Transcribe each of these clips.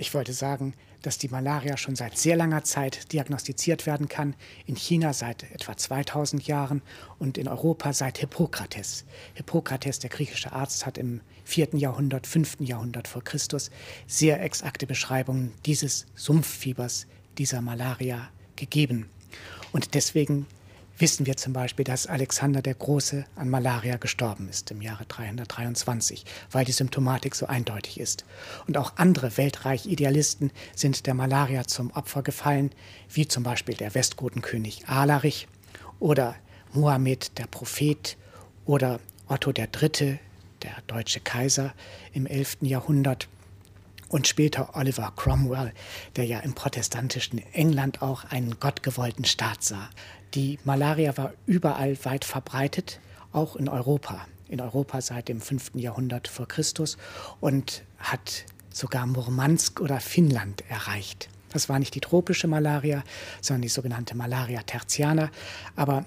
Ich wollte sagen, dass die Malaria schon seit sehr langer Zeit diagnostiziert werden kann, in China seit etwa 2000 Jahren und in Europa seit Hippokrates. Hippokrates, der griechische Arzt, hat im 4. Jahrhundert, 5. Jahrhundert vor Christus sehr exakte Beschreibungen dieses Sumpffiebers, dieser Malaria gegeben. Und deswegen wissen wir zum Beispiel, dass Alexander der Große an Malaria gestorben ist im Jahre 323, weil die Symptomatik so eindeutig ist. Und auch andere Weltreich-Idealisten sind der Malaria zum Opfer gefallen, wie zum Beispiel der Westgotenkönig Alarich oder Mohammed der Prophet oder Otto III., der deutsche Kaiser im 11. Jahrhundert und später Oliver Cromwell, der ja im protestantischen England auch einen gottgewollten Staat sah. Die Malaria war überall weit verbreitet, auch in Europa. In Europa seit dem 5. Jahrhundert vor Christus und hat sogar Murmansk oder Finnland erreicht. Das war nicht die tropische Malaria, sondern die sogenannte Malaria tertiana. Aber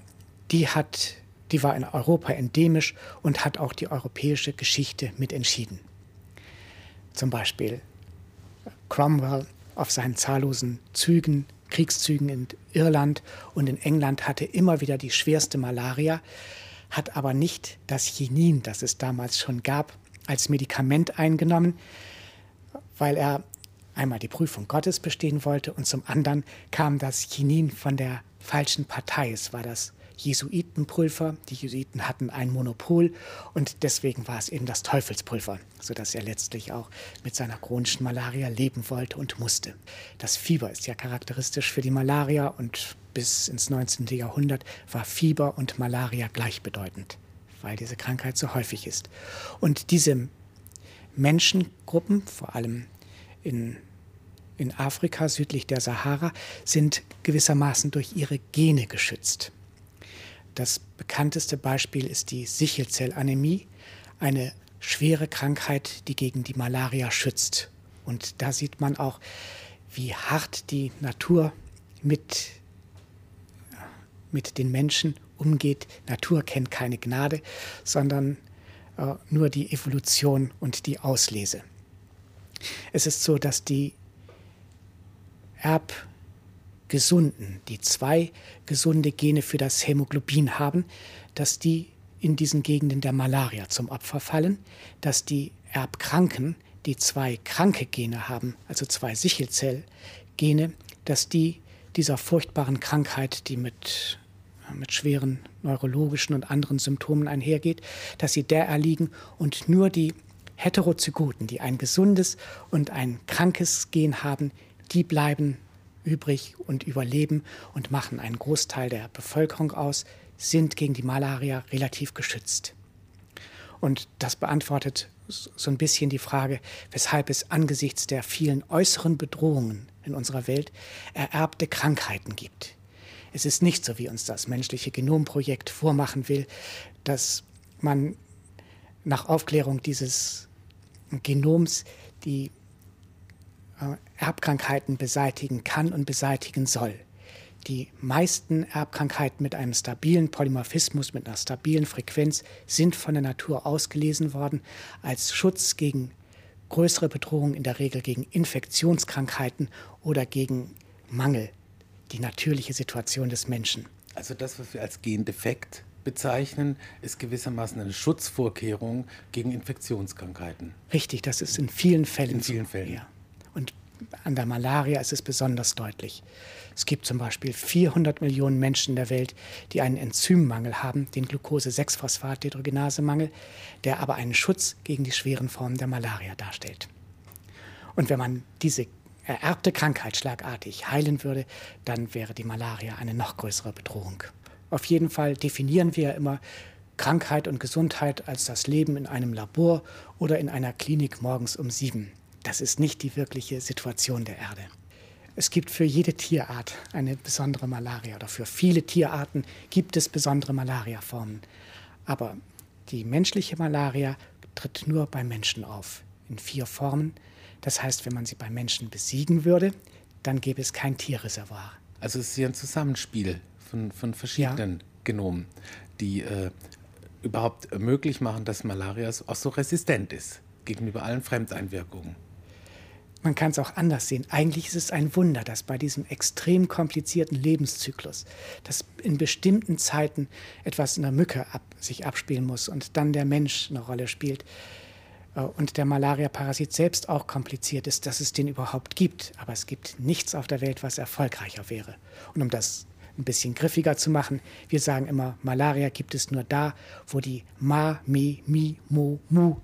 die, hat, die war in Europa endemisch und hat auch die europäische Geschichte mit entschieden. Zum Beispiel Cromwell auf seinen zahllosen Zügen Kriegszügen in Irland und in England hatte immer wieder die schwerste Malaria, hat aber nicht das Chinin, das es damals schon gab, als Medikament eingenommen, weil er einmal die Prüfung Gottes bestehen wollte und zum anderen kam das Chinin von der falschen Partei. Es war das Jesuitenpulver. Die Jesuiten hatten ein Monopol und deswegen war es eben das Teufelspulver, sodass er letztlich auch mit seiner chronischen Malaria leben wollte und musste. Das Fieber ist ja charakteristisch für die Malaria und bis ins 19. Jahrhundert war Fieber und Malaria gleichbedeutend, weil diese Krankheit so häufig ist. Und diese Menschengruppen, vor allem in in Afrika südlich der Sahara sind gewissermaßen durch ihre Gene geschützt. Das bekannteste Beispiel ist die Sichelzellanämie, eine schwere Krankheit, die gegen die Malaria schützt. Und da sieht man auch, wie hart die Natur mit, mit den Menschen umgeht. Natur kennt keine Gnade, sondern äh, nur die Evolution und die Auslese. Es ist so, dass die Erb Gesunden, die zwei gesunde Gene für das Hämoglobin haben, dass die in diesen Gegenden der Malaria zum Opfer fallen, dass die Erbkranken, die zwei kranke Gene haben, also zwei Sichelzellgene, dass die dieser furchtbaren Krankheit, die mit, mit schweren neurologischen und anderen Symptomen einhergeht, dass sie der erliegen und nur die Heterozygoten, die ein gesundes und ein krankes Gen haben, die bleiben übrig und überleben und machen einen Großteil der Bevölkerung aus, sind gegen die Malaria relativ geschützt. Und das beantwortet so ein bisschen die Frage, weshalb es angesichts der vielen äußeren Bedrohungen in unserer Welt ererbte Krankheiten gibt. Es ist nicht so, wie uns das menschliche Genomprojekt vormachen will, dass man nach Aufklärung dieses Genoms die Erbkrankheiten beseitigen kann und beseitigen soll. Die meisten Erbkrankheiten mit einem stabilen Polymorphismus, mit einer stabilen Frequenz sind von der Natur ausgelesen worden als Schutz gegen größere Bedrohungen, in der Regel gegen Infektionskrankheiten oder gegen Mangel, die natürliche Situation des Menschen. Also das, was wir als Gendefekt bezeichnen, ist gewissermaßen eine Schutzvorkehrung gegen Infektionskrankheiten. Richtig, das ist in vielen Fällen. In vielen Fällen. Ja. An der Malaria ist es besonders deutlich. Es gibt zum Beispiel 400 Millionen Menschen in der Welt, die einen Enzymmangel haben, den Glucose-6-Phosphat-Dehydrogenase-Mangel, der aber einen Schutz gegen die schweren Formen der Malaria darstellt. Und wenn man diese ererbte Krankheit schlagartig heilen würde, dann wäre die Malaria eine noch größere Bedrohung. Auf jeden Fall definieren wir immer Krankheit und Gesundheit als das Leben in einem Labor oder in einer Klinik morgens um sieben. Das ist nicht die wirkliche Situation der Erde. Es gibt für jede Tierart eine besondere Malaria oder für viele Tierarten gibt es besondere Malariaformen. Aber die menschliche Malaria tritt nur bei Menschen auf, in vier Formen. Das heißt, wenn man sie bei Menschen besiegen würde, dann gäbe es kein Tierreservoir. Also es ist ja ein Zusammenspiel von, von verschiedenen ja. Genomen, die äh, überhaupt möglich machen, dass Malaria auch so resistent ist gegenüber allen Fremdeinwirkungen. Man kann es auch anders sehen. Eigentlich ist es ein Wunder, dass bei diesem extrem komplizierten Lebenszyklus, dass in bestimmten Zeiten etwas in der Mücke ab, sich abspielen muss und dann der Mensch eine Rolle spielt äh, und der Malaria-Parasit selbst auch kompliziert ist, dass es den überhaupt gibt. Aber es gibt nichts auf der Welt, was erfolgreicher wäre. Und um das ein bisschen griffiger zu machen, wir sagen immer, Malaria gibt es nur da, wo die Ma, Mi, Mi, Mo, Mu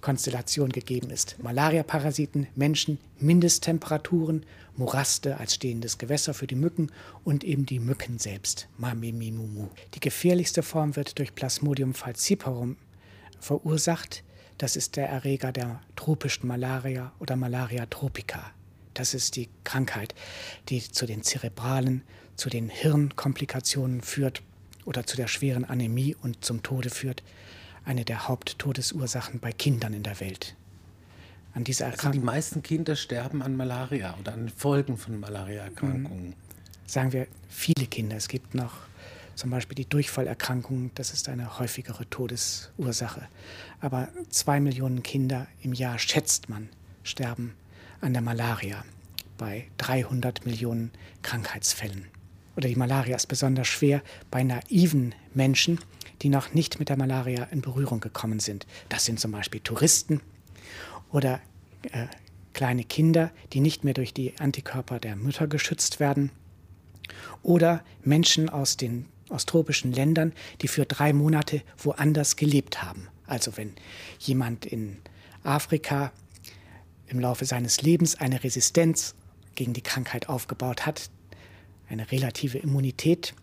Konstellation gegeben ist. Malaria-Parasiten, Menschen, Mindesttemperaturen, Moraste als stehendes Gewässer für die Mücken und eben die Mücken selbst. Mamimimumu. Die gefährlichste Form wird durch Plasmodium falciparum verursacht. Das ist der Erreger der tropischen Malaria oder Malaria tropica. Das ist die Krankheit, die zu den zerebralen, zu den Hirnkomplikationen führt oder zu der schweren Anämie und zum Tode führt eine der Haupttodesursachen bei Kindern in der Welt. An dieser Erkrankung. Also die meisten Kinder sterben an Malaria oder an Folgen von Malariaerkrankungen. Mhm. Sagen wir viele Kinder. Es gibt noch zum Beispiel die Durchfallerkrankung, das ist eine häufigere Todesursache. Aber zwei Millionen Kinder im Jahr, schätzt man, sterben an der Malaria bei 300 Millionen Krankheitsfällen. Oder die Malaria ist besonders schwer bei naiven Menschen, die noch nicht mit der Malaria in Berührung gekommen sind. Das sind zum Beispiel Touristen oder äh, kleine Kinder, die nicht mehr durch die Antikörper der Mütter geschützt werden. Oder Menschen aus den aus tropischen Ländern, die für drei Monate woanders gelebt haben. Also wenn jemand in Afrika im Laufe seines Lebens eine Resistenz gegen die Krankheit aufgebaut hat, eine relative Immunität,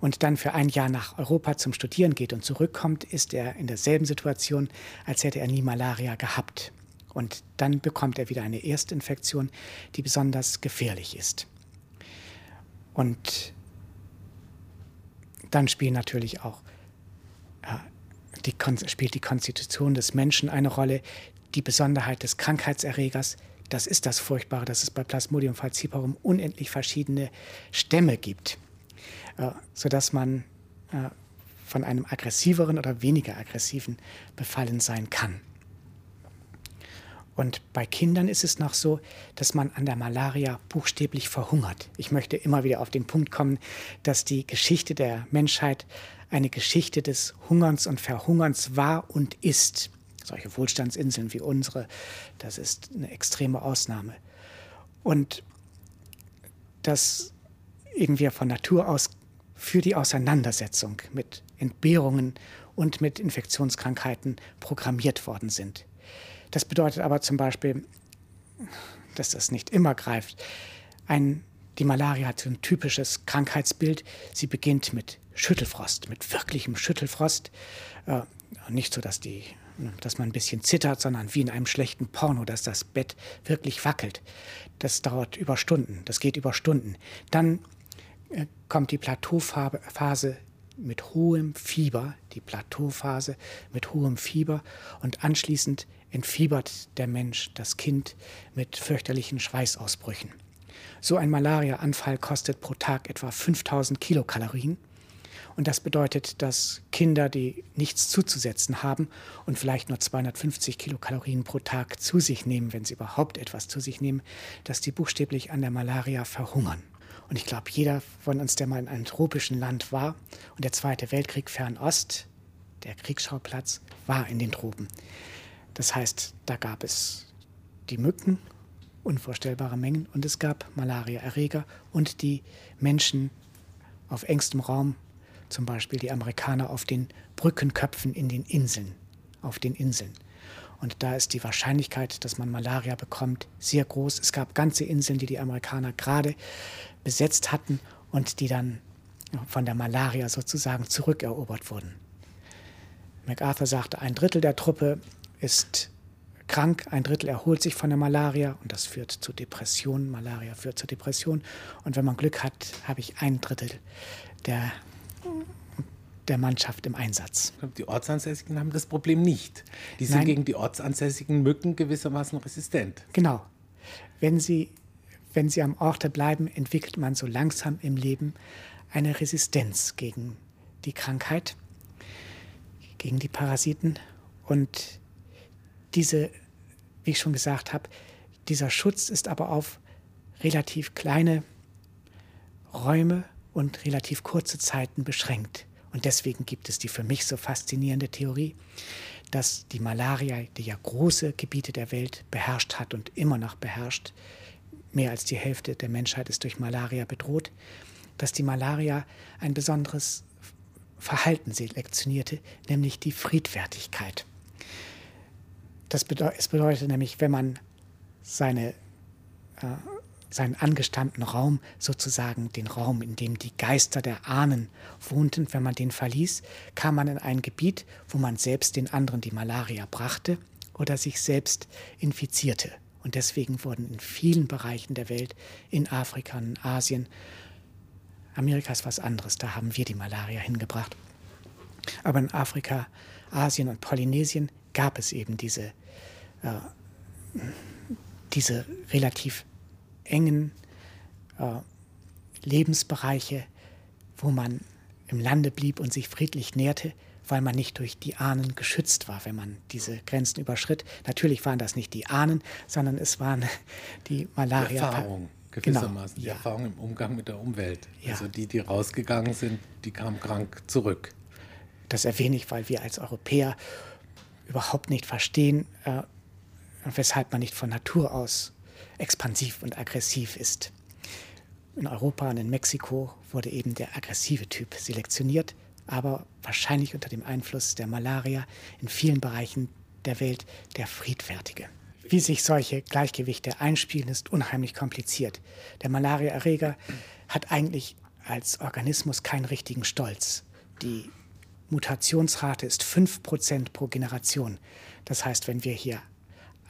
und dann für ein Jahr nach Europa zum Studieren geht und zurückkommt, ist er in derselben Situation, als hätte er nie Malaria gehabt. Und dann bekommt er wieder eine Erstinfektion, die besonders gefährlich ist. Und dann spielt natürlich auch äh, die, spielt die Konstitution des Menschen eine Rolle, die Besonderheit des Krankheitserregers. Das ist das Furchtbare, dass es bei Plasmodium falciparum unendlich verschiedene Stämme gibt äh, sodass man äh, von einem aggressiveren oder weniger aggressiven befallen sein kann. Und bei Kindern ist es noch so, dass man an der Malaria buchstäblich verhungert. Ich möchte immer wieder auf den Punkt kommen, dass die Geschichte der Menschheit eine Geschichte des Hungerns und Verhungerns war und ist. Solche Wohlstandsinseln wie unsere, das ist eine extreme Ausnahme. Und dass wir von Natur aus für die Auseinandersetzung mit Entbehrungen und mit Infektionskrankheiten programmiert worden sind. Das bedeutet aber zum Beispiel, dass das nicht immer greift. Ein, die Malaria hat ein typisches Krankheitsbild. Sie beginnt mit Schüttelfrost, mit wirklichem Schüttelfrost. Äh, nicht so, dass, die, dass man ein bisschen zittert, sondern wie in einem schlechten Porno, dass das Bett wirklich wackelt. Das dauert über Stunden, das geht über Stunden. Dann kommt die Plateauphase mit hohem Fieber, die Plateauphase mit hohem Fieber und anschließend entfiebert der Mensch, das Kind, mit fürchterlichen Schweißausbrüchen. So ein Malariaanfall kostet pro Tag etwa 5000 Kilokalorien. Und das bedeutet, dass Kinder, die nichts zuzusetzen haben und vielleicht nur 250 Kilokalorien pro Tag zu sich nehmen, wenn sie überhaupt etwas zu sich nehmen, dass die buchstäblich an der Malaria verhungern. Und ich glaube, jeder von uns, der mal in einem tropischen Land war und der Zweite Weltkrieg Fernost, der Kriegsschauplatz, war in den Tropen. Das heißt, da gab es die Mücken, unvorstellbare Mengen, und es gab Malariaerreger und die Menschen auf engstem Raum, zum Beispiel die Amerikaner auf den Brückenköpfen in den Inseln, auf den Inseln. Und da ist die Wahrscheinlichkeit, dass man Malaria bekommt, sehr groß. Es gab ganze Inseln, die die Amerikaner gerade besetzt hatten und die dann von der Malaria sozusagen zurückerobert wurden. MacArthur sagte, ein Drittel der Truppe ist krank, ein Drittel erholt sich von der Malaria und das führt zu Depressionen. Malaria führt zu Depressionen. Und wenn man Glück hat, habe ich ein Drittel der der Mannschaft im Einsatz. Die Ortsansässigen haben das Problem nicht. Die sind Nein. gegen die ortsansässigen Mücken gewissermaßen resistent. Genau. Wenn sie, wenn sie am Orte bleiben, entwickelt man so langsam im Leben eine Resistenz gegen die Krankheit, gegen die Parasiten. Und diese, wie ich schon gesagt habe, Dieser Schutz ist aber auf relativ kleine Räume und relativ kurze Zeiten beschränkt. Und deswegen gibt es die für mich so faszinierende Theorie, dass die Malaria, die ja große Gebiete der Welt beherrscht hat und immer noch beherrscht, mehr als die Hälfte der Menschheit ist durch Malaria bedroht, dass die Malaria ein besonderes Verhalten selektionierte, nämlich die Friedfertigkeit. Das bedeutet, es bedeutet nämlich, wenn man seine, äh, seinen angestammten Raum, sozusagen den Raum, in dem die Geister der Ahnen wohnten, wenn man den verließ, kam man in ein Gebiet, wo man selbst den anderen die Malaria brachte oder sich selbst infizierte. Und deswegen wurden in vielen Bereichen der Welt, in Afrika und in Asien, Amerika ist was anderes, da haben wir die Malaria hingebracht. Aber in Afrika, Asien und Polynesien gab es eben diese, äh, diese relativ engen äh, Lebensbereiche, wo man im Lande blieb und sich friedlich nährte, weil man nicht durch die Ahnen geschützt war, wenn man diese Grenzen überschritt. Natürlich waren das nicht die Ahnen, sondern es waren die Malaria. Die Erfahrung, gewissermaßen, genau, die ja. Erfahrung im Umgang mit der Umwelt. Ja. Also die, die rausgegangen sind, die kamen krank zurück. Das erwähne ich, weil wir als Europäer überhaupt nicht verstehen, äh, weshalb man nicht von Natur aus expansiv und aggressiv ist. In Europa und in Mexiko wurde eben der aggressive Typ selektioniert aber wahrscheinlich unter dem Einfluss der Malaria in vielen Bereichen der Welt der Friedfertige. Wie sich solche Gleichgewichte einspielen, ist unheimlich kompliziert. Der Malariaerreger hat eigentlich als Organismus keinen richtigen Stolz. Die Mutationsrate ist 5% pro Generation. Das heißt, wenn wir hier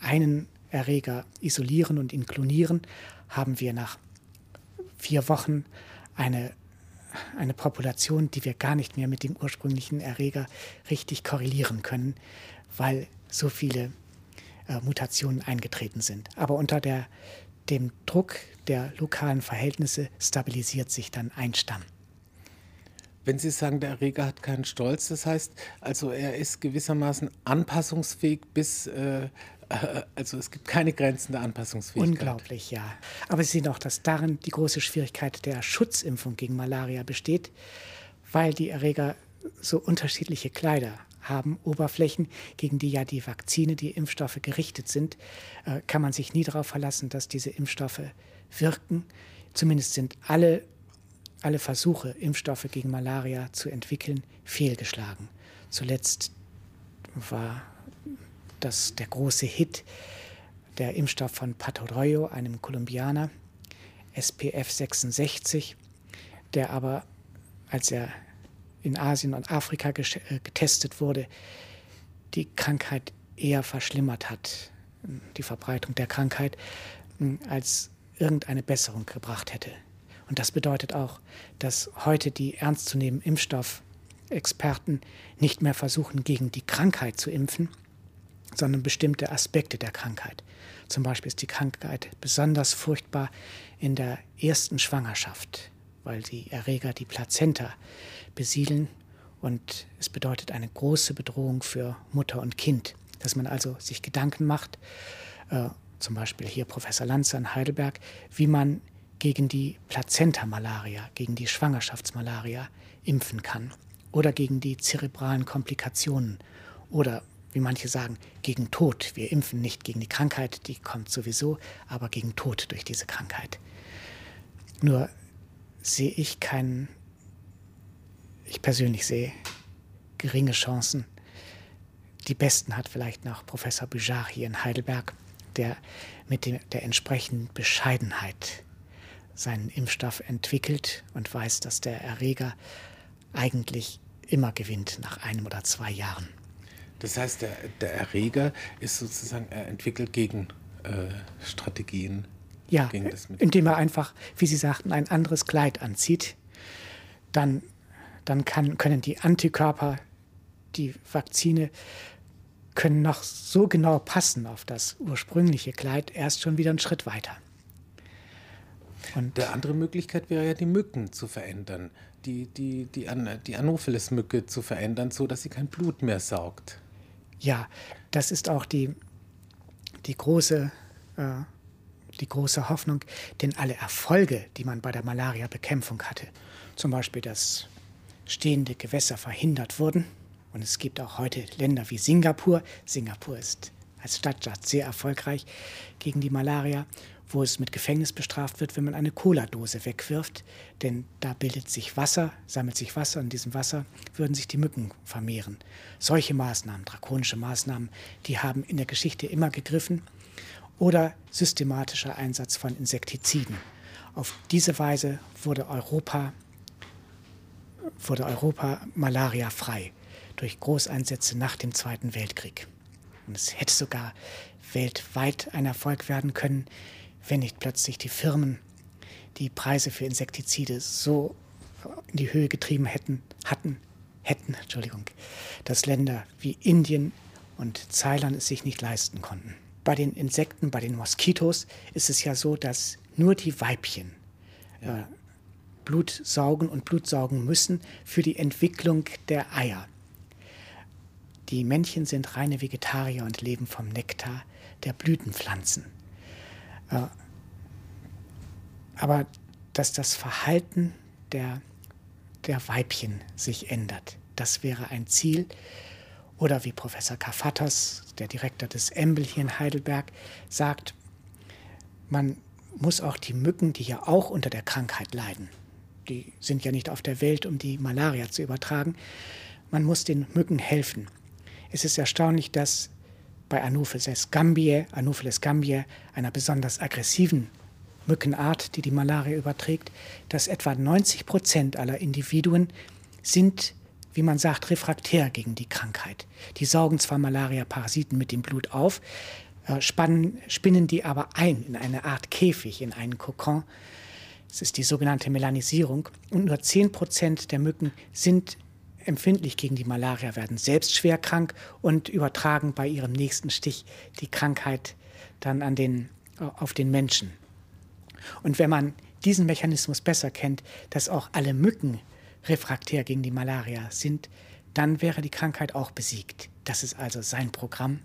einen Erreger isolieren und ihn klonieren, haben wir nach vier Wochen eine eine Population, die wir gar nicht mehr mit dem ursprünglichen Erreger richtig korrelieren können, weil so viele äh, Mutationen eingetreten sind. Aber unter der, dem Druck der lokalen Verhältnisse stabilisiert sich dann ein Stamm. Wenn Sie sagen, der Erreger hat keinen Stolz, das heißt, also er ist gewissermaßen anpassungsfähig bis äh, Also es gibt keine Grenzen der Anpassungsfähigkeit. Unglaublich, ja. Aber Sie sehen auch, dass darin die große Schwierigkeit der Schutzimpfung gegen Malaria besteht, weil die Erreger so unterschiedliche Kleider haben, Oberflächen, gegen die ja die Vakzine, die Impfstoffe gerichtet sind, äh, kann man sich nie darauf verlassen, dass diese Impfstoffe wirken. Zumindest sind alle, alle Versuche, Impfstoffe gegen Malaria zu entwickeln, fehlgeschlagen. Zuletzt war das, der große Hit, der Impfstoff von Patorroyo, einem Kolumbianer, SPF 66, der aber, als er in Asien und Afrika äh, getestet wurde, die Krankheit eher verschlimmert hat, die Verbreitung der Krankheit, hm, als irgendeine Besserung gebracht hätte. Und das bedeutet auch, dass heute die ernstzunehmenden Impfstoffexperten nicht mehr versuchen, gegen die Krankheit zu impfen, sondern bestimmte Aspekte der Krankheit. Zum Beispiel ist die Krankheit besonders furchtbar in der ersten Schwangerschaft, weil die Erreger die Plazenta besiedeln und es bedeutet eine große Bedrohung für Mutter und Kind, dass man also sich Gedanken macht, äh, zum Beispiel hier Professor Lanzer in Heidelberg, wie man gegen die Plazenta-Malaria, gegen die Schwangerschaftsmalaria impfen kann oder gegen die zerebralen Komplikationen oder wie manche sagen, gegen Tod. Wir impfen nicht gegen die Krankheit, die kommt sowieso, aber gegen Tod durch diese Krankheit. Nur sehe ich keinen, ich persönlich sehe geringe Chancen. Die besten hat vielleicht noch Professor Bujar hier in Heidelberg, der mit dem, der entsprechenden Bescheidenheit seinen Impfstoff entwickelt und weiß, dass der Erreger eigentlich immer gewinnt nach einem oder zwei Jahren. Das heißt, der, der Erreger ist sozusagen, er entwickelt Gegenstrategien. Äh, ja, indem er einfach, wie Sie sagten, ein anderes Kleid anzieht. Dann, dann kann, können die Antikörper, die Vakzine, können noch so genau passen auf das ursprüngliche Kleid, erst schon wieder einen Schritt weiter. Und der andere Möglichkeit wäre ja, die Mücken zu verändern, die, die, die, die Anopheles-Mücke zu verändern, so dass sie kein Blut mehr saugt. Ja, das ist auch die, die große äh, die große Hoffnung, denn alle Erfolge, die man bei der Malariabekämpfung hatte, zum Beispiel, dass stehende Gewässer verhindert wurden, und es gibt auch heute Länder wie Singapur, Singapur ist als Stadtstaat sehr erfolgreich gegen die Malaria, wo es mit Gefängnis bestraft wird, wenn man eine Cola-Dose wegwirft, denn da bildet sich Wasser, sammelt sich Wasser, und in diesem Wasser würden sich die Mücken vermehren. Solche Maßnahmen, drakonische Maßnahmen, die haben in der Geschichte immer gegriffen oder systematischer Einsatz von Insektiziden. Auf diese Weise wurde Europa, wurde Europa malariafrei durch Großeinsätze nach dem Zweiten Weltkrieg. Und es hätte sogar weltweit ein Erfolg werden können, wenn nicht plötzlich die Firmen die Preise für Insektizide so in die Höhe getrieben hätten, hatten, hätten, Entschuldigung, dass Länder wie Indien und Thailand es sich nicht leisten konnten. Bei den Insekten, bei den Moskitos ist es ja so, dass nur die Weibchen äh, Blut saugen und Blut saugen müssen für die Entwicklung der Eier. Die Männchen sind reine Vegetarier und leben vom Nektar der Blütenpflanzen. Äh, aber dass das Verhalten der, der Weibchen sich ändert, das wäre ein Ziel, oder wie Professor Kafatos, der Direktor des Embel hier in Heidelberg, sagt, man muss auch die Mücken, die ja auch unter der Krankheit leiden, die sind ja nicht auf der Welt, um die Malaria zu übertragen, man muss den Mücken helfen. Es ist erstaunlich, dass bei Anopheles gambiae, Anopheles gambiae, einer besonders aggressiven Mückenart, die die Malaria überträgt, dass etwa 90 Prozent aller Individuen sind wie man sagt, refraktär gegen die Krankheit. Die saugen zwar Malaria-Parasiten mit dem Blut auf, äh, spannen, spinnen die aber ein in eine Art Käfig, in einen Kokon. Das ist die sogenannte Melanisierung. Und nur 10 Prozent der Mücken sind empfindlich gegen die Malaria, werden selbst schwer krank und übertragen bei ihrem nächsten Stich die Krankheit dann an den, äh, auf den Menschen. Und wenn man diesen Mechanismus besser kennt, dass auch alle Mücken refraktär gegen die Malaria sind, dann wäre die Krankheit auch besiegt. Das ist also sein Programm.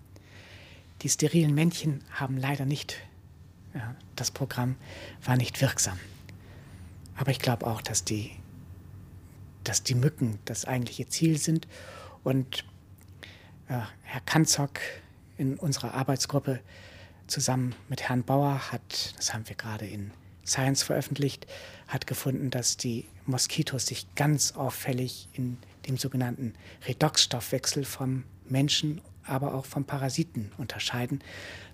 Die sterilen Männchen haben leider nicht, ja, das Programm war nicht wirksam. Aber ich glaube auch, dass die, dass die Mücken das eigentliche Ziel sind. Und äh, Herr Kanzock in unserer Arbeitsgruppe zusammen mit Herrn Bauer hat, das haben wir gerade in Science veröffentlicht, hat gefunden, dass die Moskitos sich ganz auffällig in dem sogenannten Redoxstoffwechsel vom Menschen, aber auch vom Parasiten unterscheiden,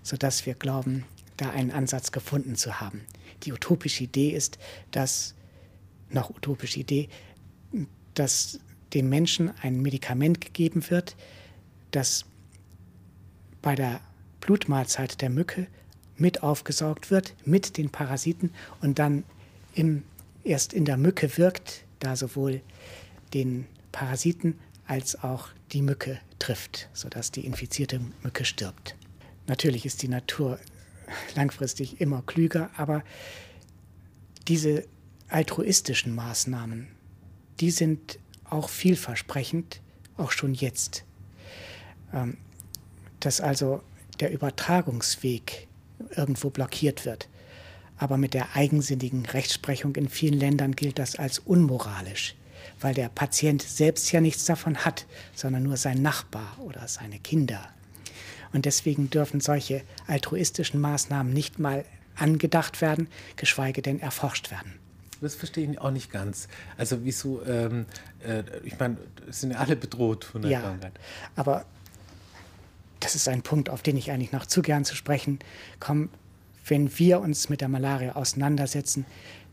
sodass wir glauben, da einen Ansatz gefunden zu haben. Die utopische Idee ist, dass, noch utopische Idee, dass dem Menschen ein Medikament gegeben wird, das bei der Blutmahlzeit der Mücke mit aufgesaugt wird, mit den Parasiten und dann im, erst in der Mücke wirkt, da sowohl den Parasiten als auch die Mücke trifft, sodass die infizierte Mücke stirbt. Natürlich ist die Natur langfristig immer klüger, aber diese altruistischen Maßnahmen, die sind auch vielversprechend, auch schon jetzt. Ähm, dass also der Übertragungsweg irgendwo blockiert wird. Aber mit der eigensinnigen Rechtsprechung in vielen Ländern gilt das als unmoralisch, weil der Patient selbst ja nichts davon hat, sondern nur sein Nachbar oder seine Kinder. Und deswegen dürfen solche altruistischen Maßnahmen nicht mal angedacht werden, geschweige denn erforscht werden. Das verstehe ich auch nicht ganz. Also wieso, ähm, äh, ich meine, sind ja alle bedroht von der ja, Krankheit. Aber das ist ein Punkt, auf den ich eigentlich noch zu gern zu sprechen komme. Wenn wir uns mit der Malaria auseinandersetzen,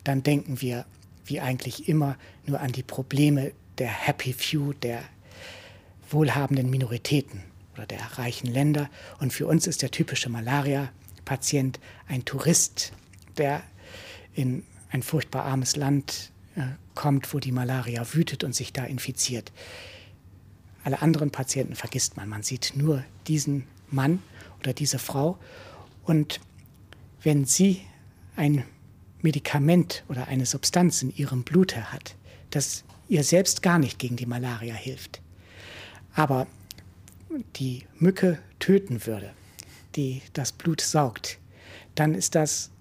dann denken wir, wie eigentlich immer, nur an die Probleme der Happy Few, der wohlhabenden Minoritäten oder der reichen Länder. Und für uns ist der typische Malaria-Patient ein Tourist, der in ein furchtbar armes Land äh, kommt, wo die Malaria wütet und sich da infiziert. Alle anderen Patienten vergisst man. Man sieht nur diesen Mann oder diese Frau. Und wenn sie ein Medikament oder eine Substanz in ihrem Blute hat, das ihr selbst gar nicht gegen die Malaria hilft, aber die Mücke töten würde, die das Blut saugt, dann ist das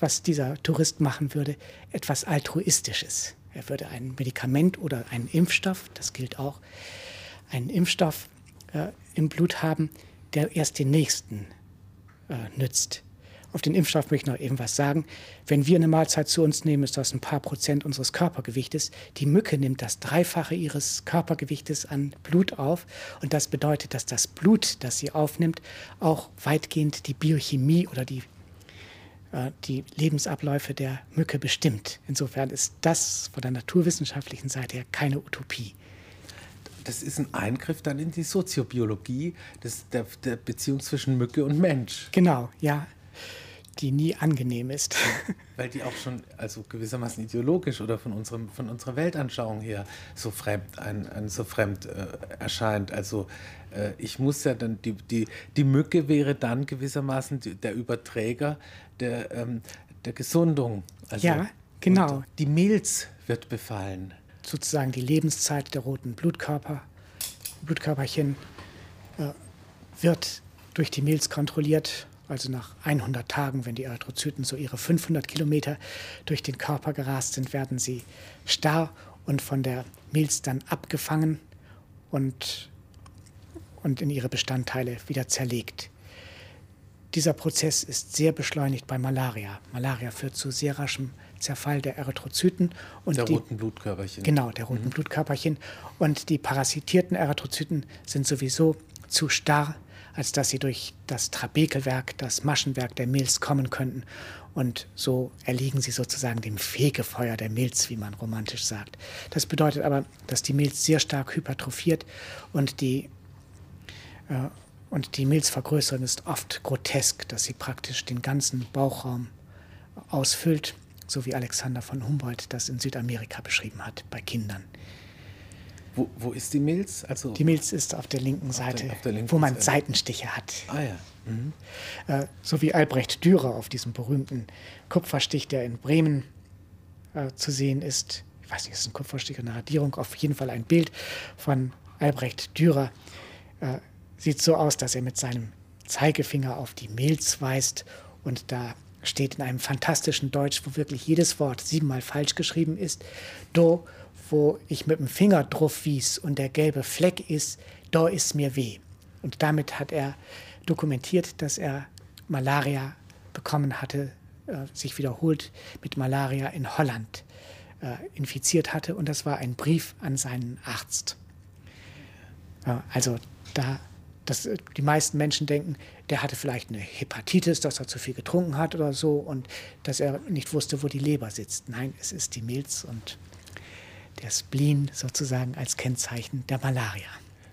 was dieser Tourist machen würde, etwas Altruistisches. Er würde ein Medikament oder einen Impfstoff, das gilt auch, einen Impfstoff äh, im Blut haben, der erst den Nächsten äh, nützt. Auf den Impfstoff möchte ich noch eben was sagen. Wenn wir eine Mahlzeit zu uns nehmen, ist das ein paar Prozent unseres Körpergewichtes. Die Mücke nimmt das Dreifache ihres Körpergewichtes an Blut auf. Und das bedeutet, dass das Blut, das sie aufnimmt, auch weitgehend die Biochemie oder die, die Lebensabläufe der Mücke bestimmt. Insofern ist das von der naturwissenschaftlichen Seite her keine Utopie das ist ein Eingriff dann in die Soziobiologie des, der, der Beziehung zwischen Mücke und Mensch. Genau, ja die nie angenehm ist. Weil die auch schon also gewissermaßen ideologisch oder von, unserem, von unserer Weltanschauung her so fremd, ein, ein so fremd äh, erscheint. Also äh, ich muss ja dann, die, die, die Mücke wäre dann gewissermaßen die, der Überträger der, ähm, der Gesundung. Also, ja, genau. Die Milz wird befallen. Sozusagen die Lebenszeit der roten Blutkörper, Blutkörperchen äh, wird durch die Milz kontrolliert also nach 100 Tagen, wenn die Erythrozyten so ihre 500 Kilometer durch den Körper gerast sind, werden sie starr und von der Milz dann abgefangen und, und in ihre Bestandteile wieder zerlegt. Dieser Prozess ist sehr beschleunigt bei Malaria. Malaria führt zu sehr raschem Zerfall der Erythrozyten und der die, roten Blutkörperchen. Genau, der roten mhm. Blutkörperchen. Und die parasitierten Erythrozyten sind sowieso zu starr als dass sie durch das Trabekelwerk, das Maschenwerk der Milz kommen könnten. Und so erliegen sie sozusagen dem Fegefeuer der Milz, wie man romantisch sagt. Das bedeutet aber, dass die Milz sehr stark hypertrophiert und die, äh, und die Milzvergrößerung ist oft grotesk, dass sie praktisch den ganzen Bauchraum ausfüllt, so wie Alexander von Humboldt das in Südamerika beschrieben hat bei Kindern. Wo, wo ist die Milz? Also die Milz ist auf der linken Seite, der, der linken wo man Seite. Seitenstiche hat. Ah ja. Mhm. Äh, so wie Albrecht Dürer auf diesem berühmten Kupferstich, der in Bremen äh, zu sehen ist. Ich weiß nicht, ist ein Kupferstich oder eine Radierung? Auf jeden Fall ein Bild von Albrecht Dürer. Äh, sieht so aus, dass er mit seinem Zeigefinger auf die Milz weist und da steht in einem fantastischen Deutsch, wo wirklich jedes Wort siebenmal falsch geschrieben ist. Do wo ich mit dem Finger drauf wies und der gelbe Fleck ist, da ist mir weh. Und damit hat er dokumentiert, dass er Malaria bekommen hatte, äh, sich wiederholt mit Malaria in Holland äh, infiziert hatte. Und das war ein Brief an seinen Arzt. Äh, also da, dass die meisten Menschen denken, der hatte vielleicht eine Hepatitis, dass er zu viel getrunken hat oder so und dass er nicht wusste, wo die Leber sitzt. Nein, es ist die Milz und der Spleen sozusagen als Kennzeichen der Malaria.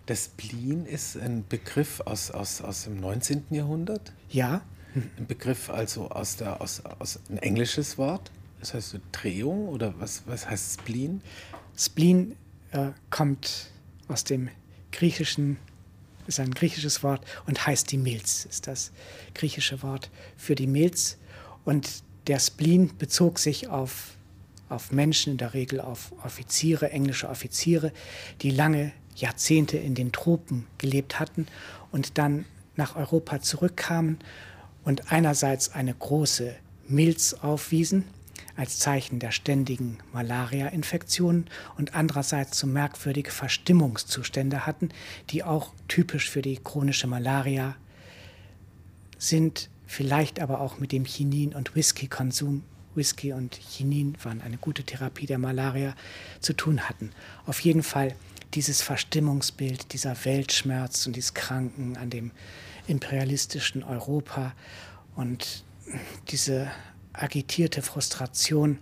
Der Spleen ist ein Begriff aus, aus, aus dem 19. Jahrhundert? Ja. Ein Begriff also aus, der, aus, aus ein englisches Wort? Das heißt Drehung oder was, was heißt Spleen? Spleen äh, kommt aus dem Griechischen, ist ein griechisches Wort und heißt die Milz, ist das griechische Wort für die Milz. Und der Spleen bezog sich auf auf Menschen, in der Regel auf Offiziere, englische Offiziere, die lange Jahrzehnte in den Tropen gelebt hatten und dann nach Europa zurückkamen und einerseits eine große Milz aufwiesen als Zeichen der ständigen Malaria-Infektionen und andererseits so merkwürdige Verstimmungszustände hatten, die auch typisch für die chronische Malaria sind, vielleicht aber auch mit dem Chinin- und Whisky-Konsum Whisky und Chinin waren eine gute Therapie der Malaria zu tun hatten. Auf jeden Fall dieses Verstimmungsbild, dieser Weltschmerz und dieses Kranken an dem imperialistischen Europa und diese agitierte Frustration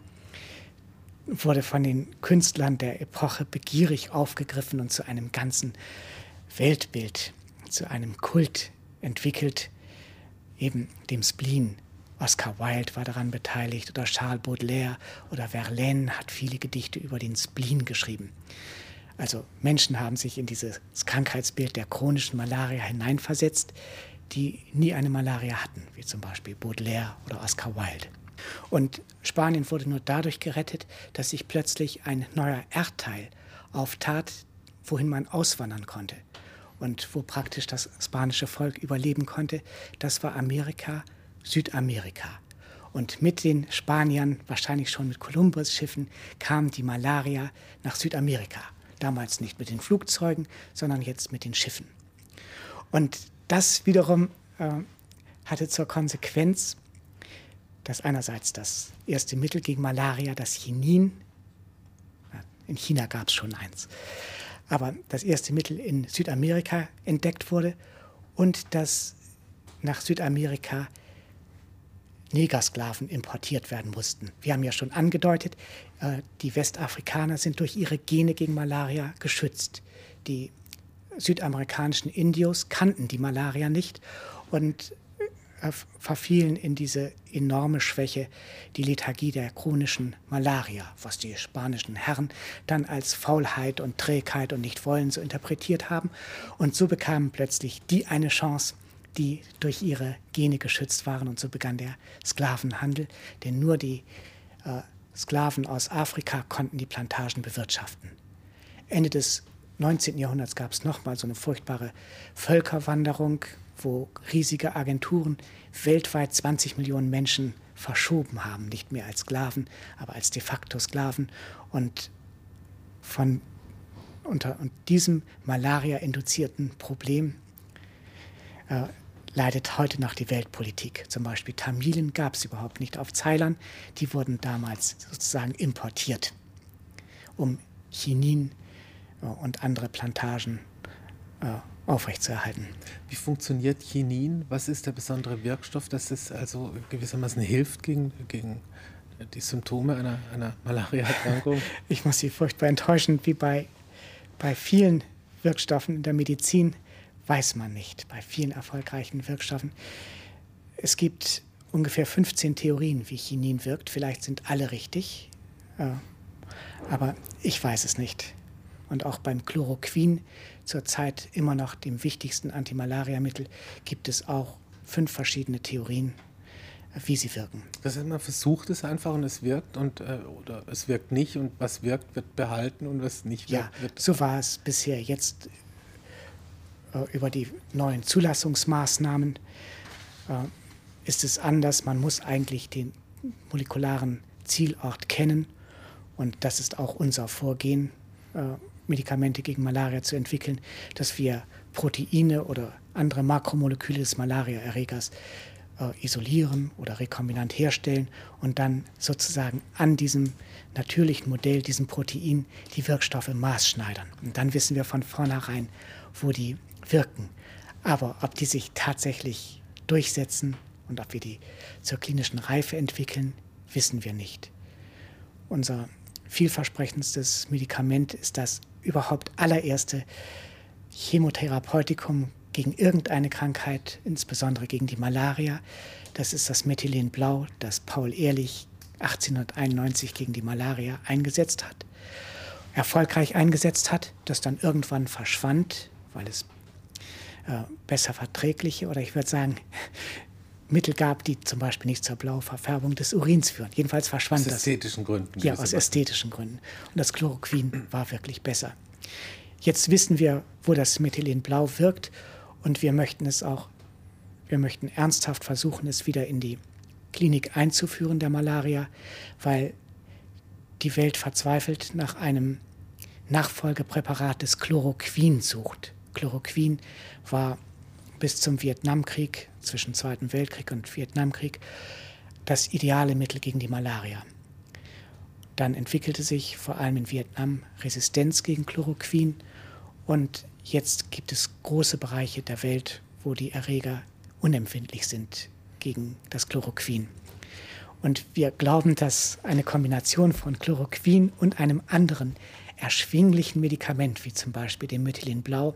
wurde von den Künstlern der Epoche begierig aufgegriffen und zu einem ganzen Weltbild, zu einem Kult entwickelt, eben dem Spleen Oscar Wilde war daran beteiligt oder Charles Baudelaire oder Verlaine hat viele Gedichte über den Spleen geschrieben. Also Menschen haben sich in dieses Krankheitsbild der chronischen Malaria hineinversetzt, die nie eine Malaria hatten, wie zum Beispiel Baudelaire oder Oscar Wilde. Und Spanien wurde nur dadurch gerettet, dass sich plötzlich ein neuer Erdteil auftat, wohin man auswandern konnte und wo praktisch das spanische Volk überleben konnte. Das war Amerika, Südamerika. Und mit den Spaniern, wahrscheinlich schon mit Kolumbus-Schiffen, kam die Malaria nach Südamerika. Damals nicht mit den Flugzeugen, sondern jetzt mit den Schiffen. Und das wiederum äh, hatte zur Konsequenz, dass einerseits das erste Mittel gegen Malaria, das Chinin, in China gab es schon eins, aber das erste Mittel in Südamerika entdeckt wurde und dass nach Südamerika Negersklaven importiert werden mussten. Wir haben ja schon angedeutet, äh, die Westafrikaner sind durch ihre Gene gegen Malaria geschützt. Die südamerikanischen Indios kannten die Malaria nicht und äh, verfielen in diese enorme Schwäche, die Lethargie der chronischen Malaria, was die spanischen Herren dann als Faulheit und Trägheit und Nichtwollen so interpretiert haben. Und so bekamen plötzlich die eine Chance, die durch ihre Gene geschützt waren. Und so begann der Sklavenhandel, denn nur die äh, Sklaven aus Afrika konnten die Plantagen bewirtschaften. Ende des 19. Jahrhunderts gab es nochmal so eine furchtbare Völkerwanderung, wo riesige Agenturen weltweit 20 Millionen Menschen verschoben haben, nicht mehr als Sklaven, aber als de facto Sklaven. Und von unter diesem Malaria-induzierten Problem äh, leidet heute noch die Weltpolitik. Zum Beispiel Tamilen gab es überhaupt nicht auf Ceylon. Die wurden damals sozusagen importiert, um Chinin äh, und andere Plantagen äh, aufrechtzuerhalten. Wie funktioniert Chinin? Was ist der besondere Wirkstoff, dass es also gewissermaßen hilft gegen, gegen die Symptome einer, einer Malaria-Erkrankung? ich muss Sie furchtbar enttäuschen, wie bei, bei vielen Wirkstoffen in der Medizin weiß man nicht, bei vielen erfolgreichen Wirkstoffen. Es gibt ungefähr 15 Theorien, wie Chinin wirkt. Vielleicht sind alle richtig, äh, aber ich weiß es nicht. Und auch beim Chloroquin, zurzeit immer noch dem wichtigsten Antimalariamittel, gibt es auch fünf verschiedene Theorien, wie sie wirken. Das heißt, man versucht es einfach und es wirkt und äh, oder es wirkt nicht und was wirkt, wird behalten und was nicht wirkt, ja, wird. So war es bisher. Jetzt über die neuen Zulassungsmaßnahmen äh, ist es anders. Man muss eigentlich den molekularen Zielort kennen und das ist auch unser Vorgehen. Äh, Medikamente gegen Malaria zu entwickeln, dass wir Proteine oder andere Makromoleküle des Malariaerregers äh, isolieren oder rekombinant herstellen und dann sozusagen an diesem natürlichen Modell, diesem Protein, die Wirkstoffe maßschneidern. Und dann wissen wir von vornherein, wo die wirken. Aber ob die sich tatsächlich durchsetzen und ob wir die zur klinischen Reife entwickeln, wissen wir nicht. Unser vielversprechendstes Medikament ist das überhaupt allererste Chemotherapeutikum gegen irgendeine Krankheit, insbesondere gegen die Malaria. Das ist das Methylenblau, das Paul Ehrlich 1891 gegen die Malaria eingesetzt hat, erfolgreich eingesetzt hat, das dann irgendwann verschwand, weil es besser verträgliche oder ich würde sagen Mittel gab, die zum Beispiel nicht zur Blauverfärbung des Urins führen. Jedenfalls verschwand das. Aus ästhetischen Gründen. Ja, aus ästhetischen Gründen. Und das Chloroquin war wirklich besser. Jetzt wissen wir, wo das Methylenblau wirkt und wir möchten es auch, wir möchten ernsthaft versuchen, es wieder in die Klinik einzuführen, der Malaria, weil die Welt verzweifelt nach einem Nachfolgepräparat des Chloroquin sucht. Chloroquin war bis zum Vietnamkrieg, zwischen Zweiten Weltkrieg und Vietnamkrieg, das ideale Mittel gegen die Malaria. Dann entwickelte sich vor allem in Vietnam Resistenz gegen Chloroquin und jetzt gibt es große Bereiche der Welt, wo die Erreger unempfindlich sind gegen das Chloroquin. Und wir glauben, dass eine Kombination von Chloroquin und einem anderen erschwinglichen Medikament, wie zum Beispiel dem Methylenblau,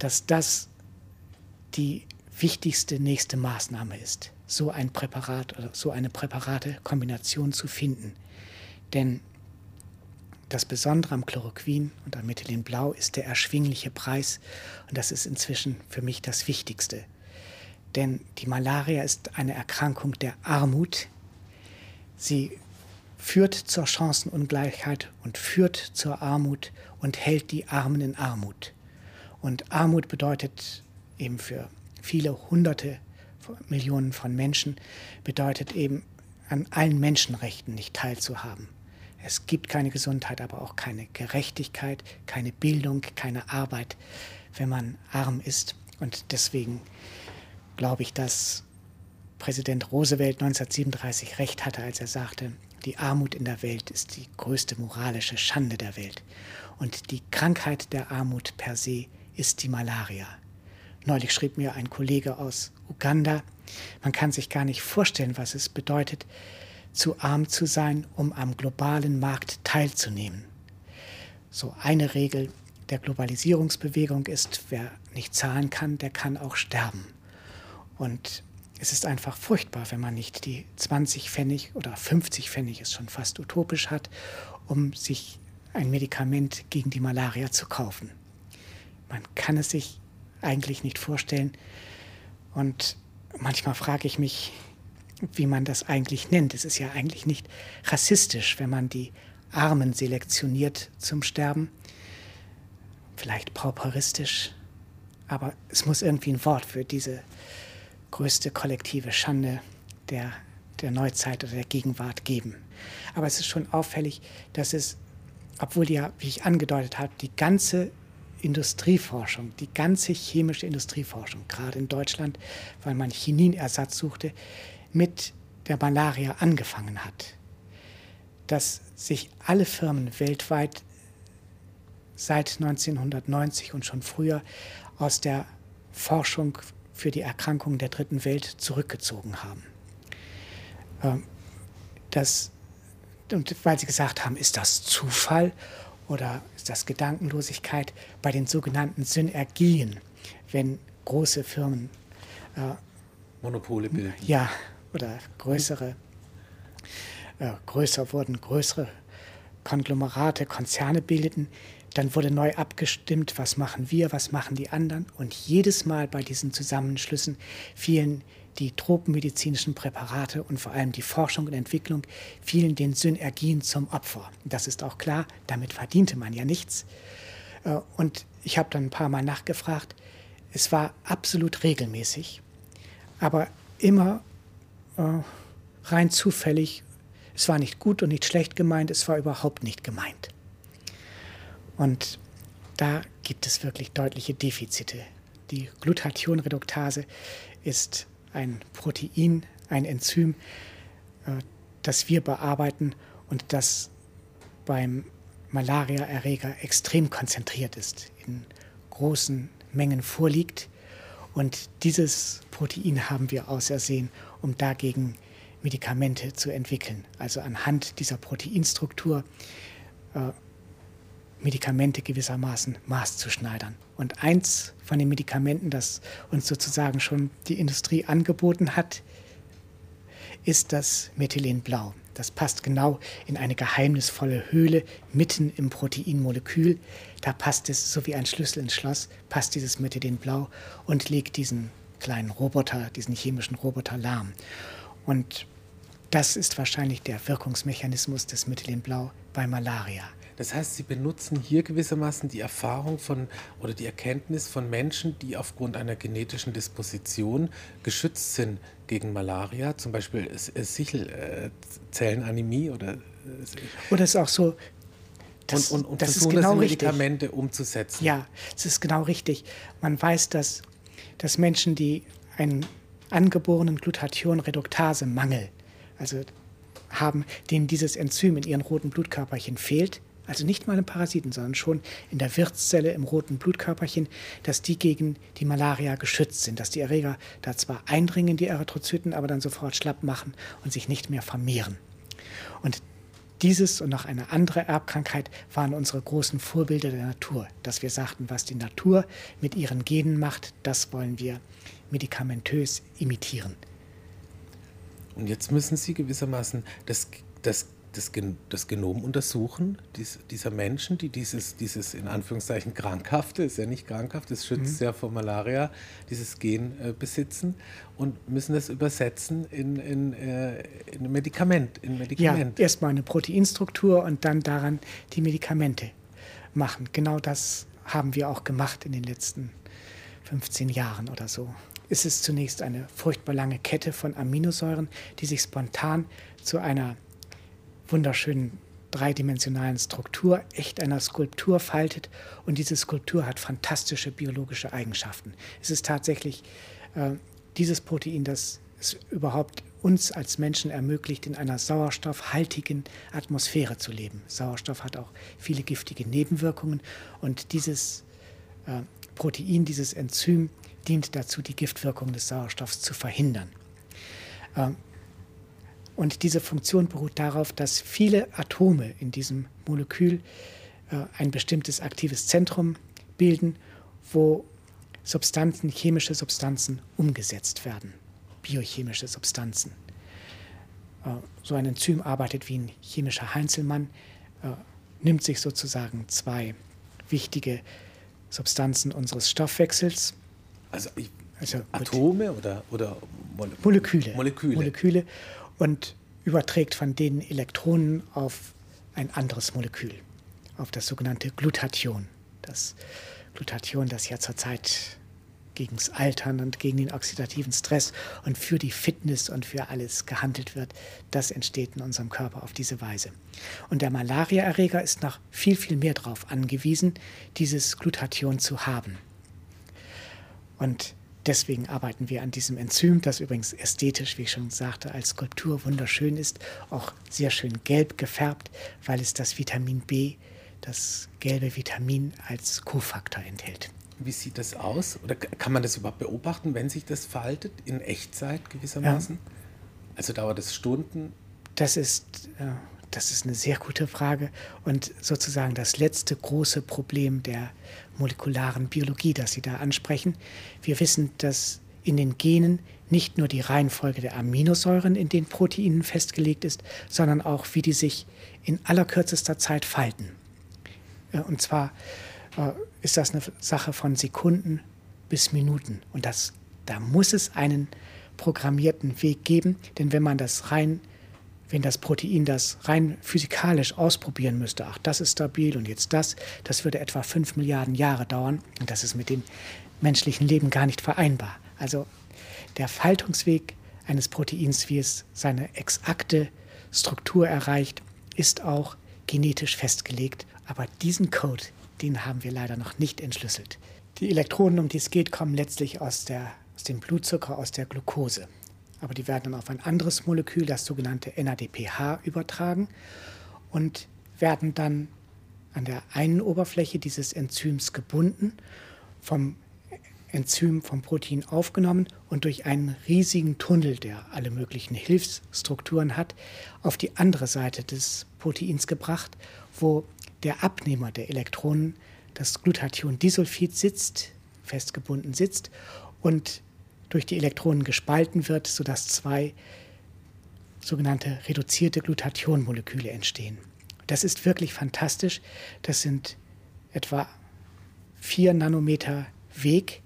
dass das die wichtigste nächste Maßnahme ist, so ein Präparat oder so eine Präparate-Kombination zu finden. Denn das Besondere am Chloroquin und am Methylenblau ist der erschwingliche Preis und das ist inzwischen für mich das Wichtigste. Denn die Malaria ist eine Erkrankung der Armut. Sie führt zur Chancenungleichheit und führt zur Armut und hält die Armen in Armut. Und Armut bedeutet eben für viele Hunderte Millionen von Menschen bedeutet eben, an allen Menschenrechten nicht teilzuhaben. Es gibt keine Gesundheit, aber auch keine Gerechtigkeit, keine Bildung, keine Arbeit, wenn man arm ist. Und deswegen glaube ich, dass Präsident Roosevelt 1937 recht hatte, als er sagte, die Armut in der Welt ist die größte moralische Schande der Welt. Und die Krankheit der Armut per se ist die Malaria. Neulich schrieb mir ein Kollege aus Uganda, man kann sich gar nicht vorstellen, was es bedeutet, zu arm zu sein, um am globalen Markt teilzunehmen. So eine Regel der Globalisierungsbewegung ist, wer nicht zahlen kann, der kann auch sterben. Und es ist einfach furchtbar, wenn man nicht die 20 Pfennig oder 50 Pfennig, ist schon fast utopisch hat, um sich ein Medikament gegen die Malaria zu kaufen. Man kann es sich eigentlich nicht vorstellen. Und manchmal frage ich mich, wie man das eigentlich nennt. Es ist ja eigentlich nicht rassistisch, wenn man die Armen selektioniert zum Sterben. Vielleicht pauperistisch, aber es muss irgendwie ein Wort für diese größte kollektive Schande der, der Neuzeit oder der Gegenwart geben. Aber es ist schon auffällig, dass es, obwohl ja, wie ich angedeutet habe, die ganze Industrieforschung, die ganze chemische Industrieforschung, gerade in Deutschland, weil man Chininersatz suchte, mit der Malaria angefangen hat. Dass sich alle Firmen weltweit seit 1990 und schon früher aus der Forschung für die Erkrankungen der dritten Welt zurückgezogen haben. Ähm, das, und weil sie gesagt haben, ist das Zufall oder ist das Gedankenlosigkeit bei den sogenannten Synergien, wenn große Firmen äh, Monopole bilden. Ja, oder größere, äh, größer wurden, größere Konglomerate, Konzerne bildeten, dann wurde neu abgestimmt, was machen wir, was machen die anderen. Und jedes Mal bei diesen Zusammenschlüssen fielen die tropenmedizinischen Präparate und vor allem die Forschung und Entwicklung fielen den Synergien zum Opfer. Das ist auch klar, damit verdiente man ja nichts. Äh, und ich habe dann ein paar Mal nachgefragt. Es war absolut regelmäßig, aber immer äh, rein zufällig. Es war nicht gut und nicht schlecht gemeint, es war überhaupt nicht gemeint. Und da gibt es wirklich deutliche Defizite. Die Glutathionreduktase ist ein Protein, ein Enzym, äh, das wir bearbeiten und das beim Malariaerreger extrem konzentriert ist, in großen Mengen vorliegt. Und dieses Protein haben wir ausersehen, um dagegen Medikamente zu entwickeln. Also anhand dieser Proteinstruktur äh, Medikamente gewissermaßen maßzuschneidern. Und eins von den Medikamenten, das uns sozusagen schon die Industrie angeboten hat, ist das Methylenblau. Das passt genau in eine geheimnisvolle Höhle mitten im Proteinmolekül. Da passt es, so wie ein Schlüssel ins Schloss, passt dieses Methylenblau und legt diesen kleinen Roboter, diesen chemischen Roboter lahm. Und das ist wahrscheinlich der Wirkungsmechanismus des Methylenblau bei Malaria. Das heißt, Sie benutzen hier gewissermaßen die Erfahrung von oder die Erkenntnis von Menschen, die aufgrund einer genetischen Disposition geschützt sind gegen Malaria, zum Beispiel Sichelzellenanämie oder. Oder ist auch so, das, und, und, und das versuchen, ist genau das Medikamente richtig. umzusetzen. Ja, es ist genau richtig. Man weiß, dass, dass Menschen, die einen angeborenen Glutathionreduktase-Mangel, also haben, denen dieses Enzym in ihren roten Blutkörperchen fehlt, also nicht mal im Parasiten, sondern schon in der Wirtszelle im roten Blutkörperchen, dass die gegen die Malaria geschützt sind, dass die Erreger da zwar eindringen in die Erythrozyten, aber dann sofort schlapp machen und sich nicht mehr vermehren. Und dieses und noch eine andere Erbkrankheit waren unsere großen Vorbilder der Natur, dass wir sagten, was die Natur mit ihren Genen macht, das wollen wir medikamentös imitieren. Und jetzt müssen Sie gewissermaßen das, das das, Gen das Genom untersuchen dies, dieser Menschen, die dieses, dieses in Anführungszeichen krankhafte, ist ja nicht krankhaft, es schützt mhm. ja vor Malaria, dieses Gen äh, besitzen und müssen das übersetzen in, in, äh, in ein Medikament. In Medikament. Ja, erstmal eine Proteinstruktur und dann daran die Medikamente machen. Genau das haben wir auch gemacht in den letzten 15 Jahren oder so. ist es zunächst eine furchtbar lange Kette von Aminosäuren, die sich spontan zu einer wunderschönen dreidimensionalen Struktur, echt einer Skulptur faltet. Und diese Skulptur hat fantastische biologische Eigenschaften. Es ist tatsächlich äh, dieses Protein, das es überhaupt uns als Menschen ermöglicht, in einer sauerstoffhaltigen Atmosphäre zu leben. Sauerstoff hat auch viele giftige Nebenwirkungen und dieses äh, Protein, dieses Enzym dient dazu, die Giftwirkung des Sauerstoffs zu verhindern. Ähm, und diese Funktion beruht darauf, dass viele Atome in diesem Molekül äh, ein bestimmtes aktives Zentrum bilden, wo Substanzen, chemische Substanzen umgesetzt werden, biochemische Substanzen. Äh, so ein Enzym arbeitet wie ein chemischer Heinzelmann, äh, nimmt sich sozusagen zwei wichtige Substanzen unseres Stoffwechsels. Also, ich, also Atome oder, oder Mole Moleküle. Moleküle. Moleküle und überträgt von denen Elektronen auf ein anderes Molekül, auf das sogenannte Glutathion. Das Glutathion, das ja zurzeit gegen das Altern und gegen den oxidativen Stress und für die Fitness und für alles gehandelt wird, das entsteht in unserem Körper auf diese Weise. Und der Malariaerreger ist noch viel, viel mehr darauf angewiesen, dieses Glutathion zu haben. Und deswegen arbeiten wir an diesem Enzym, das übrigens ästhetisch, wie ich schon sagte, als Skulptur wunderschön ist, auch sehr schön gelb gefärbt, weil es das Vitamin B, das gelbe Vitamin als Kofaktor enthält. Wie sieht das aus? Oder kann man das überhaupt beobachten, wenn sich das verhaltet, in Echtzeit gewissermaßen? Ja. Also dauert es Stunden? Das ist, äh, das ist eine sehr gute Frage und sozusagen das letzte große Problem der molekularen Biologie, das Sie da ansprechen. Wir wissen, dass in den Genen nicht nur die Reihenfolge der Aminosäuren in den Proteinen festgelegt ist, sondern auch, wie die sich in allerkürzester Zeit falten. Äh, und zwar äh, ist das eine Sache von Sekunden bis Minuten. Und das, da muss es einen programmierten Weg geben, denn wenn man das rein wenn das Protein das rein physikalisch ausprobieren müsste, ach, das ist stabil und jetzt das, das würde etwa fünf Milliarden Jahre dauern und das ist mit dem menschlichen Leben gar nicht vereinbar. Also der Faltungsweg eines Proteins, wie es seine exakte Struktur erreicht, ist auch genetisch festgelegt, aber diesen Code, den haben wir leider noch nicht entschlüsselt. Die Elektronen, um die es geht, kommen letztlich aus, der, aus dem Blutzucker, aus der Glucose aber die werden dann auf ein anderes Molekül, das sogenannte NADPH, übertragen und werden dann an der einen Oberfläche dieses Enzyms gebunden, vom Enzym vom Protein aufgenommen und durch einen riesigen Tunnel, der alle möglichen Hilfsstrukturen hat, auf die andere Seite des Proteins gebracht, wo der Abnehmer der Elektronen, das Glutationidisulfid, sitzt, festgebunden sitzt und durch die Elektronen gespalten wird, sodass zwei sogenannte reduzierte Glutathionmoleküle entstehen. Das ist wirklich fantastisch. Das sind etwa vier Nanometer Weg,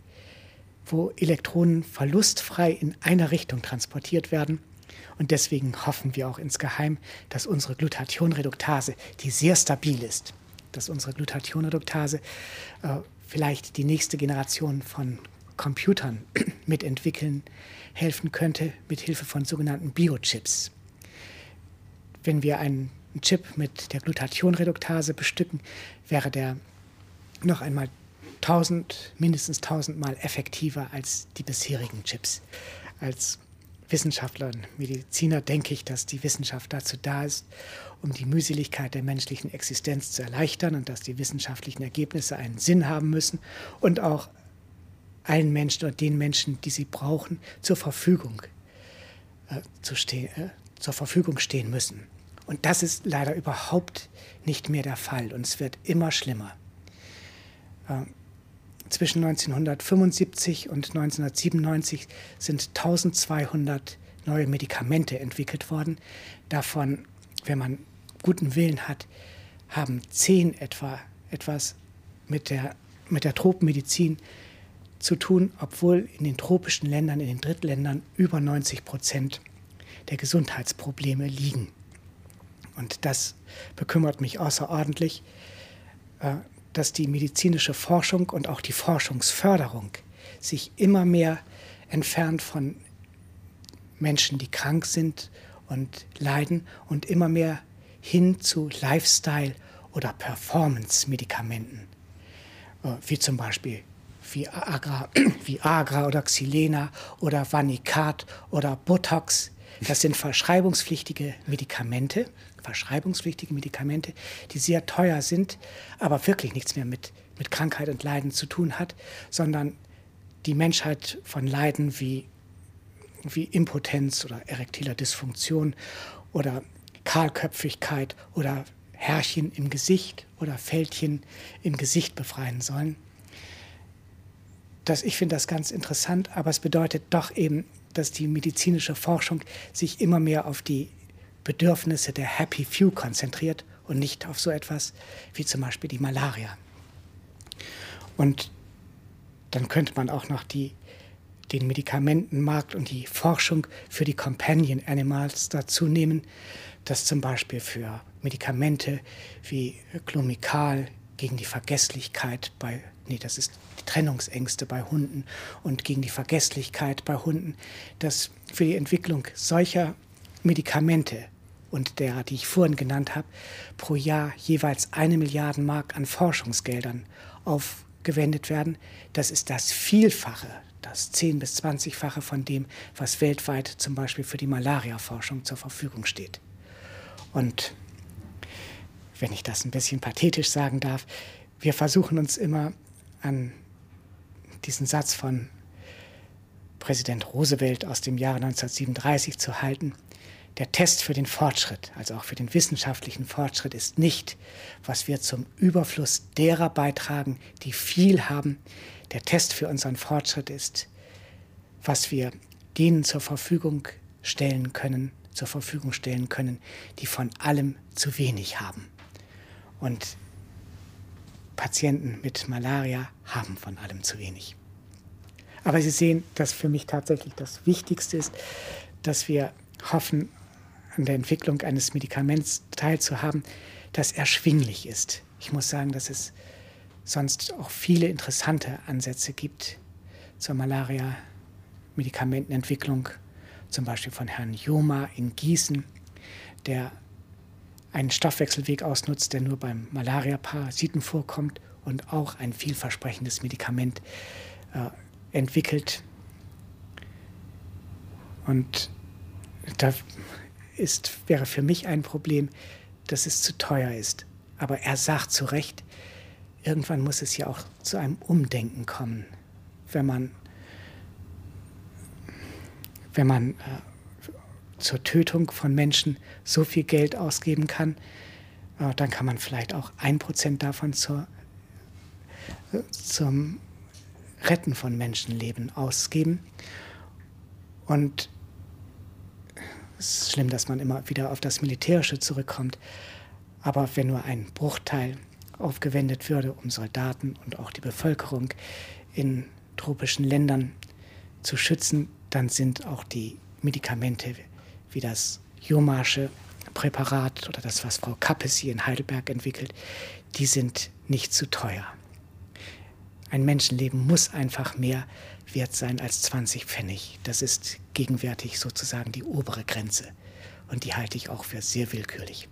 wo Elektronen verlustfrei in einer Richtung transportiert werden. Und deswegen hoffen wir auch insgeheim, dass unsere Glutathionreduktase, die sehr stabil ist, dass unsere Glutathionreduktase äh, vielleicht die nächste Generation von Computern mitentwickeln helfen könnte, mit Hilfe von sogenannten Biochips. Wenn wir einen Chip mit der Glutathionreduktase bestücken, wäre der noch einmal 1000, mindestens 1000 Mal effektiver als die bisherigen Chips. Als Wissenschaftler und Mediziner denke ich, dass die Wissenschaft dazu da ist, um die Mühseligkeit der menschlichen Existenz zu erleichtern und dass die wissenschaftlichen Ergebnisse einen Sinn haben müssen und auch allen Menschen oder den Menschen, die sie brauchen, zur Verfügung, äh, zu stehen, äh, zur Verfügung stehen müssen. Und das ist leider überhaupt nicht mehr der Fall und es wird immer schlimmer. Äh, zwischen 1975 und 1997 sind 1200 neue Medikamente entwickelt worden. Davon, wenn man guten Willen hat, haben zehn etwa etwas mit der, mit der Tropenmedizin zu tun, obwohl in den tropischen Ländern, in den Drittländern über 90 Prozent der Gesundheitsprobleme liegen. Und das bekümmert mich außerordentlich, äh, dass die medizinische Forschung und auch die Forschungsförderung sich immer mehr entfernt von Menschen, die krank sind und leiden und immer mehr hin zu Lifestyle- oder Performance-Medikamenten, äh, wie zum Beispiel Viagra, Viagra oder Xylena oder Vanicat oder Botox. Das sind verschreibungspflichtige Medikamente, verschreibungspflichtige Medikamente, die sehr teuer sind, aber wirklich nichts mehr mit, mit Krankheit und Leiden zu tun hat, sondern die Menschheit von Leiden wie, wie Impotenz oder erektiler Dysfunktion oder Kahlköpfigkeit oder Härchen im Gesicht oder Fältchen im Gesicht befreien sollen. Das, ich finde das ganz interessant, aber es bedeutet doch eben, dass die medizinische Forschung sich immer mehr auf die Bedürfnisse der Happy Few konzentriert und nicht auf so etwas wie zum Beispiel die Malaria. Und dann könnte man auch noch die, den Medikamentenmarkt und die Forschung für die Companion Animals dazu nehmen, dass zum Beispiel für Medikamente wie Clomikal gegen die Vergesslichkeit bei, nee, das ist die Trennungsängste bei Hunden und gegen die Vergesslichkeit bei Hunden, dass für die Entwicklung solcher Medikamente und der, die ich vorhin genannt habe, pro Jahr jeweils eine Milliarde Mark an Forschungsgeldern aufgewendet werden. Das ist das Vielfache, das 10- bis 20-fache von dem, was weltweit zum Beispiel für die Malaria-Forschung zur Verfügung steht. Und wenn ich das ein bisschen pathetisch sagen darf, wir versuchen uns immer an diesen Satz von Präsident Roosevelt aus dem Jahre 1937 zu halten. Der Test für den Fortschritt, also auch für den wissenschaftlichen Fortschritt, ist nicht, was wir zum Überfluss derer beitragen, die viel haben. Der Test für unseren Fortschritt ist, was wir denen zur Verfügung stellen können, zur Verfügung stellen können, die von allem zu wenig haben. Und Patienten mit Malaria haben von allem zu wenig. Aber Sie sehen, dass für mich tatsächlich das Wichtigste ist, dass wir hoffen, an der Entwicklung eines Medikaments teilzuhaben, das erschwinglich ist. Ich muss sagen, dass es sonst auch viele interessante Ansätze gibt zur Malaria-Medikamentenentwicklung, zum Beispiel von Herrn Joma in Gießen, der einen Stoffwechselweg ausnutzt, der nur beim Malaria-Parasiten vorkommt und auch ein vielversprechendes Medikament äh, entwickelt. Und da ist, wäre für mich ein Problem, dass es zu teuer ist. Aber er sagt zu Recht, irgendwann muss es ja auch zu einem Umdenken kommen, wenn man, wenn man äh, zur Tötung von Menschen so viel Geld ausgeben kann, äh, dann kann man vielleicht auch ein Prozent davon zur, zum Retten von Menschenleben ausgeben. Und es ist schlimm, dass man immer wieder auf das Militärische zurückkommt. Aber wenn nur ein Bruchteil aufgewendet würde, um Soldaten und auch die Bevölkerung in tropischen Ländern zu schützen, dann sind auch die Medikamente wie das Jomarsche Präparat oder das, was Frau Kappes hier in Heidelberg entwickelt, die sind nicht zu teuer. Ein Menschenleben muss einfach mehr wert sein als 20 Pfennig. Das ist gegenwärtig sozusagen die obere Grenze. Und die halte ich auch für sehr willkürlich.